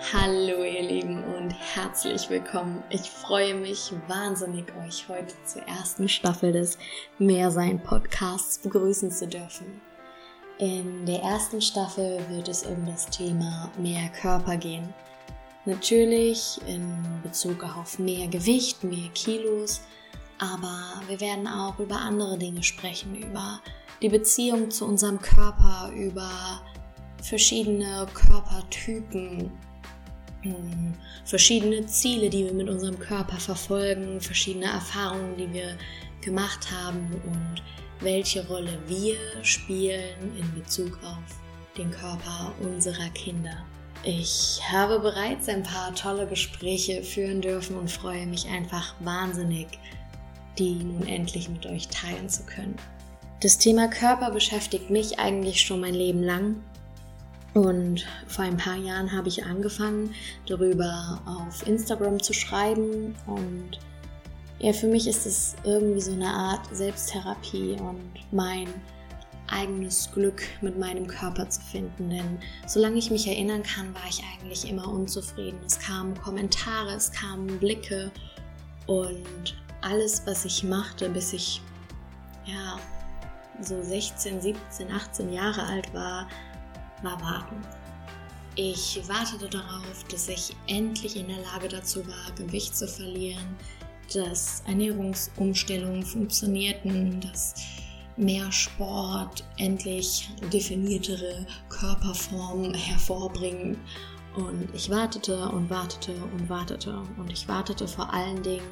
Hallo ihr Lieben und herzlich willkommen. Ich freue mich wahnsinnig, euch heute zur ersten Staffel des Mehrsein Podcasts begrüßen zu dürfen. In der ersten Staffel wird es um das Thema mehr Körper gehen. Natürlich in Bezug auf mehr Gewicht, mehr Kilos, aber wir werden auch über andere Dinge sprechen, über die Beziehung zu unserem Körper, über verschiedene Körpertypen, verschiedene Ziele, die wir mit unserem Körper verfolgen, verschiedene Erfahrungen, die wir gemacht haben und welche Rolle wir spielen in Bezug auf den Körper unserer Kinder. Ich habe bereits ein paar tolle Gespräche führen dürfen und freue mich einfach wahnsinnig, die nun endlich mit euch teilen zu können. Das Thema Körper beschäftigt mich eigentlich schon mein Leben lang und vor ein paar Jahren habe ich angefangen, darüber auf Instagram zu schreiben. Und ja, für mich ist es irgendwie so eine Art Selbsttherapie und mein eigenes Glück mit meinem Körper zu finden. Denn solange ich mich erinnern kann, war ich eigentlich immer unzufrieden. Es kamen Kommentare, es kamen Blicke und alles, was ich machte, bis ich ja so 16, 17, 18 Jahre alt war, war warten. Ich wartete darauf, dass ich endlich in der Lage dazu war, Gewicht zu verlieren, dass Ernährungsumstellungen funktionierten, dass mehr Sport endlich definiertere Körperformen hervorbringen. Und ich wartete und wartete und wartete. Und ich wartete vor allen Dingen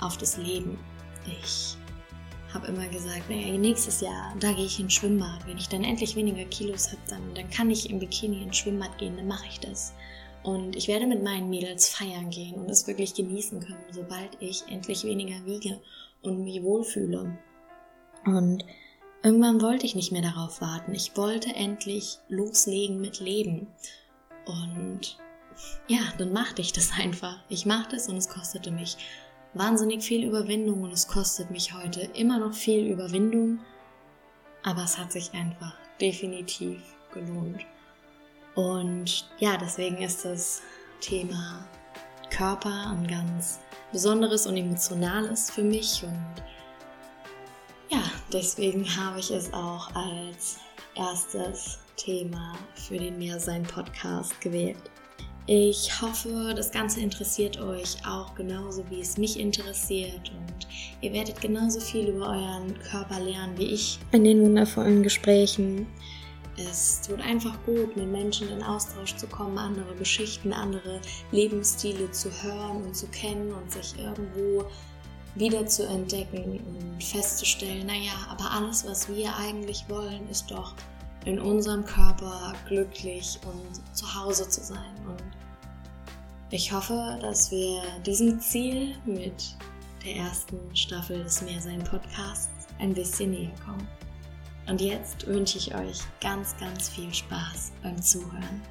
auf das Leben. Ich habe immer gesagt, naja, nächstes Jahr, da gehe ich ins Schwimmbad. Wenn ich dann endlich weniger Kilos habe, dann, dann kann ich im Bikini ins Schwimmbad gehen, dann mache ich das. Und ich werde mit meinen Mädels feiern gehen und es wirklich genießen können, sobald ich endlich weniger wiege und mich wohlfühle. Und irgendwann wollte ich nicht mehr darauf warten. Ich wollte endlich loslegen mit Leben. Und ja, dann machte ich das einfach. Ich machte es und es kostete mich wahnsinnig viel Überwindung und es kostet mich heute immer noch viel Überwindung, aber es hat sich einfach definitiv gelohnt. Und ja, deswegen ist das Thema Körper ein ganz besonderes und emotionales für mich und ja, deswegen habe ich es auch als erstes Thema für den Mehrsein Podcast gewählt. Ich hoffe, das Ganze interessiert euch auch genauso, wie es mich interessiert und ihr werdet genauso viel über euren Körper lernen wie ich in den wundervollen Gesprächen. Es tut einfach gut, mit Menschen in Austausch zu kommen, andere Geschichten, andere Lebensstile zu hören und zu kennen und sich irgendwo wieder zu entdecken und festzustellen, naja, aber alles, was wir eigentlich wollen, ist doch in unserem Körper glücklich und zu Hause zu sein. Und ich hoffe, dass wir diesem Ziel mit der ersten Staffel des Mehrsein Podcasts ein bisschen näher kommen. Und jetzt wünsche ich euch ganz, ganz viel Spaß beim Zuhören.